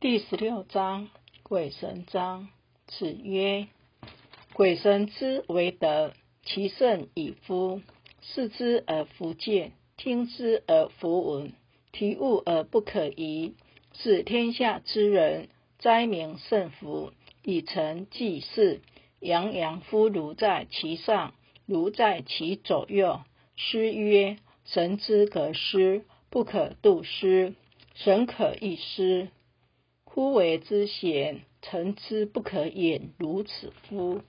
第十六章鬼神章。子曰：鬼神之为德，其圣矣夫！视之而弗见，听之而弗闻，体物而不可疑，使天下之人灾民甚服，以成济世。洋洋夫如在其上，如在其左右。诗曰：神之格思，不可度思；神可意思。夫为之贤，臣之不可掩如此夫。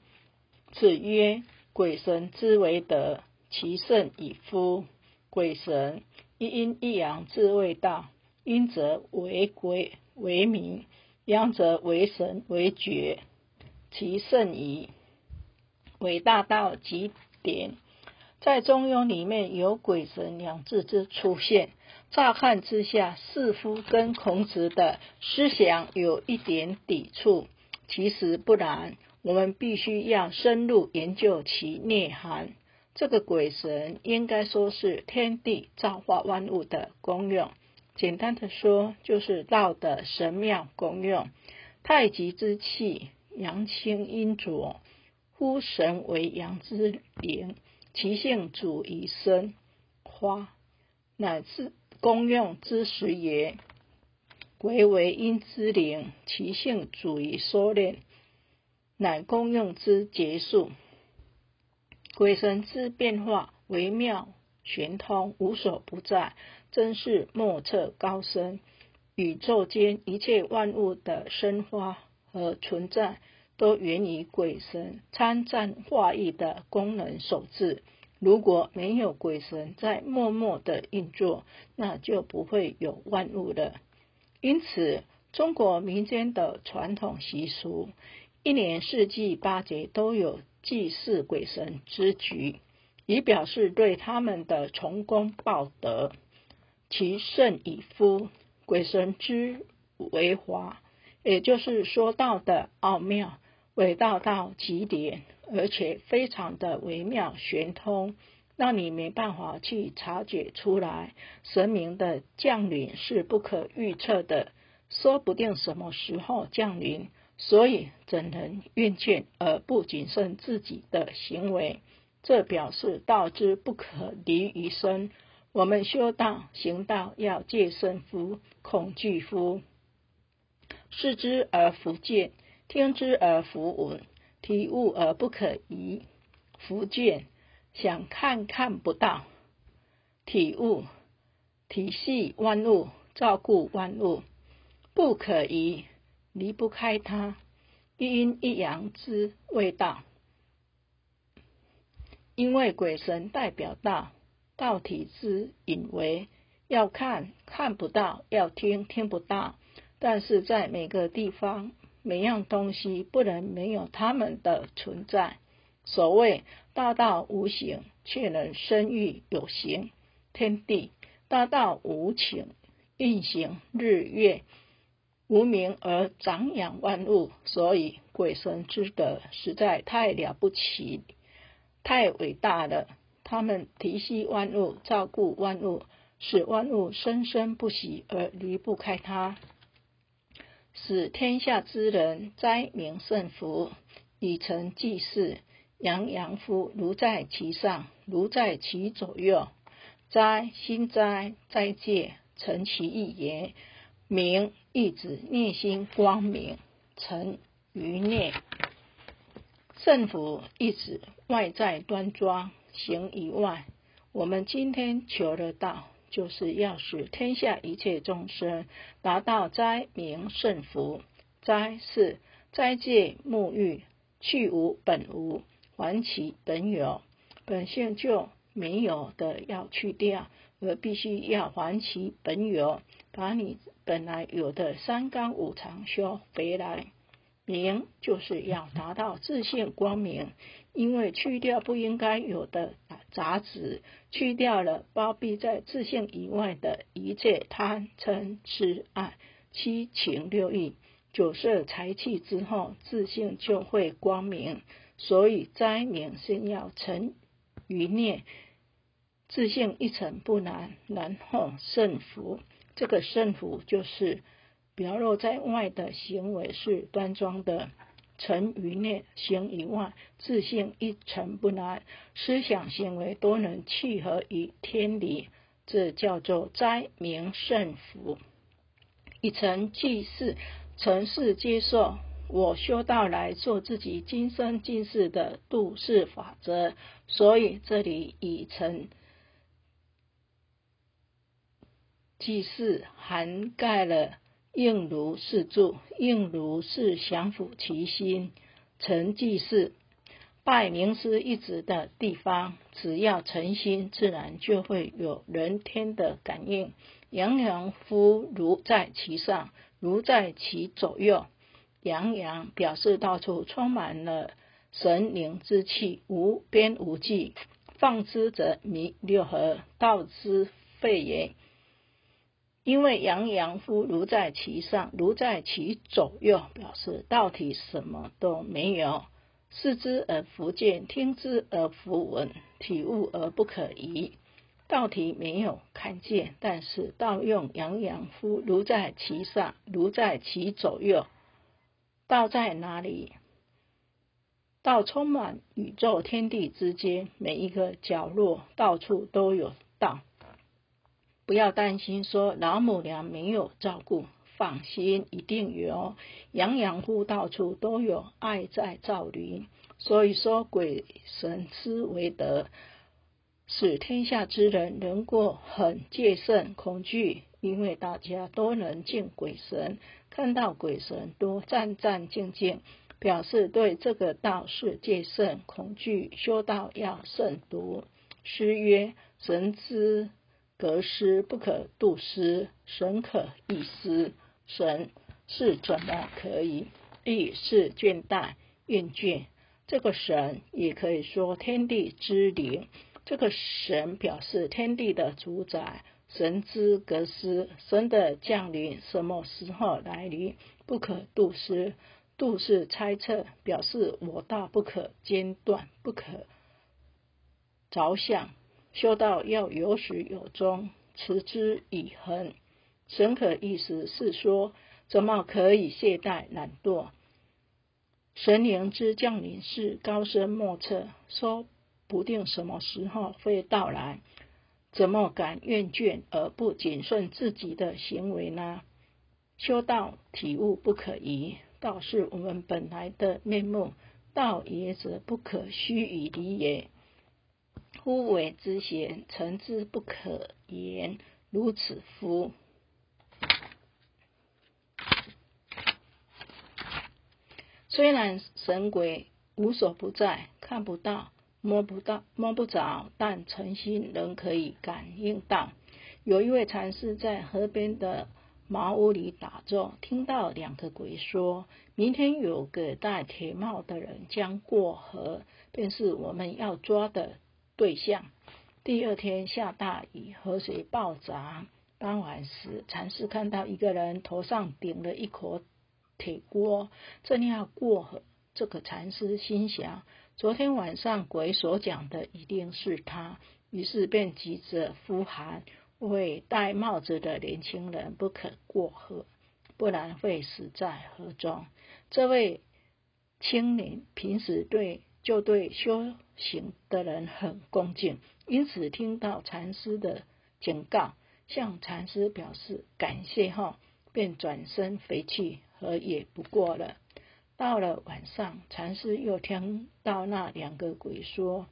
子曰：鬼神之为德，其圣矣夫！鬼神一阴一阳之谓道，阴则为鬼为民，阳则为神为觉，其圣矣。伟大到极点，在中庸里面有鬼神两字之出现。乍看之下，似乎跟孔子的思想有一点抵触，其实不然。我们必须要深入研究其内涵。这个鬼神应该说是天地造化万物的功用。简单的说，就是道的神妙功用。太极之气，阳清阴浊，夫神为阳之灵，其性主于生花，乃至。功用之时也，鬼为阴之灵，其性主于收敛，乃功用之结束。鬼神之变化微妙玄通，无所不在，真是莫测高深。宇宙间一切万物的生发和存在，都源于鬼神参战化意的功能所致。如果没有鬼神在默默的运作，那就不会有万物了。因此，中国民间的传统习俗，一年四季八节都有祭祀鬼神之举，以表示对他们的崇功报德。其圣以夫，鬼神之为华，也就是说到的奥妙。伟大到极点，而且非常的微妙玄通，让你没办法去察觉出来。神明的降临是不可预测的，说不定什么时候降临，所以怎能运见而不谨慎自己的行为？这表示道之不可离于身。我们修道行道要戒慎夫，恐惧夫，视之而弗见。听之而弗闻，体悟而不可移。弗见，想看看不到；体悟，体系万物，照顾万物，不可移，离不开它。一阴一阳之谓道，因为鬼神代表道，道体之隐为，要看看不到，要听听不到。但是在每个地方。每样东西不能没有它们的存在。所谓大道无形，却能生育有形；天地大道无情，运行日月，无名而长养万物。所以鬼神之德实在太了不起，太伟大了。他们提携万物，照顾万物，使万物生生不息而离不开他。使天下之人灾民甚福，以成济世。洋洋夫如在其上，如在其左右。灾心灾灾戒，成其意言。明意指内心光明，成于内。圣福意指外在端庄，行于外。我们今天求得到。就是要使天下一切众生达到灾民圣福。灾是斋戒沐浴，去无本无，还其本有。本性就没有的要去掉，而必须要还其本有，把你本来有的三纲五常修回来。明就是要达到自信光明，因为去掉不应该有的杂质，去掉了包庇在自信以外的一切贪嗔痴爱七情六欲九色财气之后，自信就会光明。所以灾民先要成于念，自信一成不难，然后胜福。这个胜福就是。表露在外的行为是端庄的，成于内，行于外，自信一尘不染，思想行为都能契合于天理，这叫做斋明圣福。以诚济世，诚事接受。我修道来做自己今生今世的度世法则，所以这里以诚济世涵盖了应如是住，应如是降伏其心。诚即是拜名师一职的地方，只要诚心，自然就会有人天的感应。洋洋夫如在其上，如在其左右。洋洋表示到处充满了神灵之气，无边无际。放之则弥六合，道之废也。因为洋洋夫如在其上，如在其左右，表示道体什么都没有。视之而弗见，听之而弗闻，体悟而不可疑。道体没有看见，但是道用洋洋夫如在其上，如在其左右。道在哪里？道充满宇宙天地之间，每一个角落，到处都有道。不要担心，说老母娘没有照顾，放心，一定有。洋洋乎到处都有爱在照临。所以说，鬼神之为德，使天下之人能够很戒慎恐惧，因为大家都能见鬼神。看到鬼神都战战兢兢，表示对这个道是戒慎恐惧，修道要慎独。诗曰：“神之格斯，不可度失；神可易失，神是怎么可以？意是倦怠、厌倦。这个神也可以说天地之灵。这个神表示天地的主宰。”神之格斯，神的降临什么时候来临？不可度失，度是猜测，表示我道不可间断，不可着想。修道要有始有终，持之以恒。神可意思是说，怎么可以懈怠懒惰？神灵之降临是高深莫测，说不定什么时候会到来。怎么敢厌倦而不谨慎自己的行为呢？修道体悟不可疑，道是我们本来的面目，道也则不可虚以离也。夫为之贤，诚之不可言，如此夫。虽然神鬼无所不在，看不到。摸不到、摸不着，但诚心仍可以感应到。有一位禅师在河边的茅屋里打坐，听到两个鬼说：“明天有个戴铁帽的人将过河，便是我们要抓的对象。”第二天下大雨，河水暴涨。傍晚时，禅师看到一个人头上顶了一口铁锅，正要过河。这个禅师心想。昨天晚上鬼所讲的一定是他，于是便急着呼喊：“为戴帽子的年轻人不可过河，不然会死在河中。”这位青年平时对就对修行的人很恭敬，因此听到禅师的警告，向禅师表示感谢后，便转身回去，河也不过了。到了晚上，禅师又听到那两个鬼说：“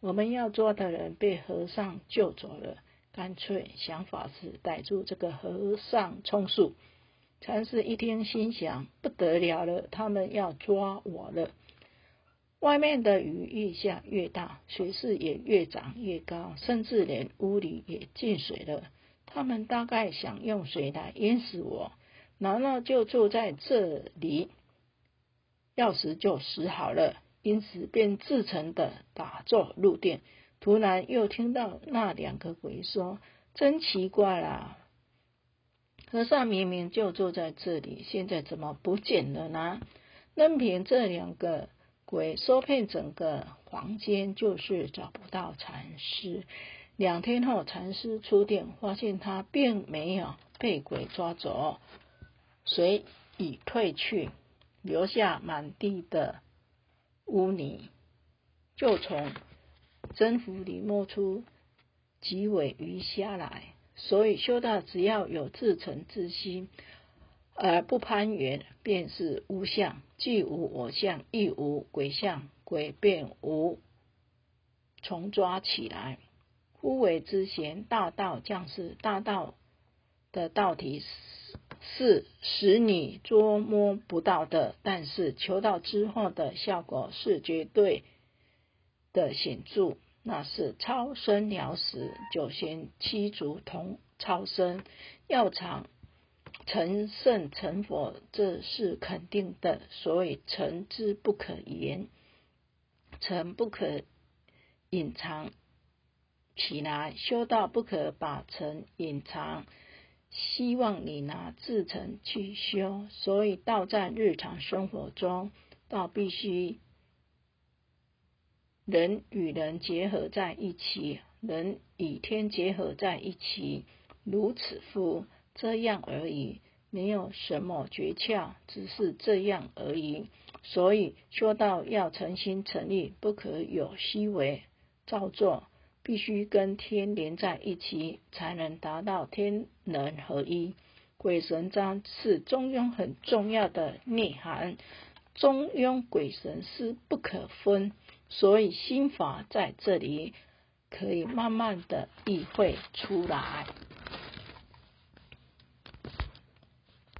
我们要抓的人被和尚救走了，干脆想法子逮住这个和尚充数。”禅师一听，心想：“不得了了，他们要抓我了！”外面的雨越下越大，水势也越涨越高，甚至连屋里也进水了。他们大概想用水来淹死我，难道就住在这里？要死就死好了，因此便自诚的打坐入定。突然又听到那两个鬼说：“真奇怪啦，和尚明明就坐在这里，现在怎么不见了呢？”任凭这两个鬼搜遍整个房间，就是找不到禅师。两天后，禅师出殿，发现他并没有被鬼抓走。水已退去，留下满地的污泥，就从真福里摸出几尾鱼虾来。所以修道只要有自诚之心，而不攀缘，便是无相，既无我相，亦无鬼相，鬼便无从抓起来。夫为之贤，大道降世，大道的道体是使你捉摸不到的，但是求道之后的效果是绝对的显著。那是超生了时，九仙七足同超生，要长成圣成佛，这是肯定的。所以成之不可言，成不可隐藏起来，修道不可把成隐藏。希望你拿自成去修，所以道在日常生活中，道必须。人与人结合在一起，人与天结合在一起，如此乎？这样而已，没有什么诀窍，只是这样而已。所以说到要诚心诚意，不可有虚伪造作，必须跟天连在一起，才能达到天人合一。鬼神章是中庸很重要的内涵，中庸鬼神是不可分。所以心法在这里可以慢慢的意会出来。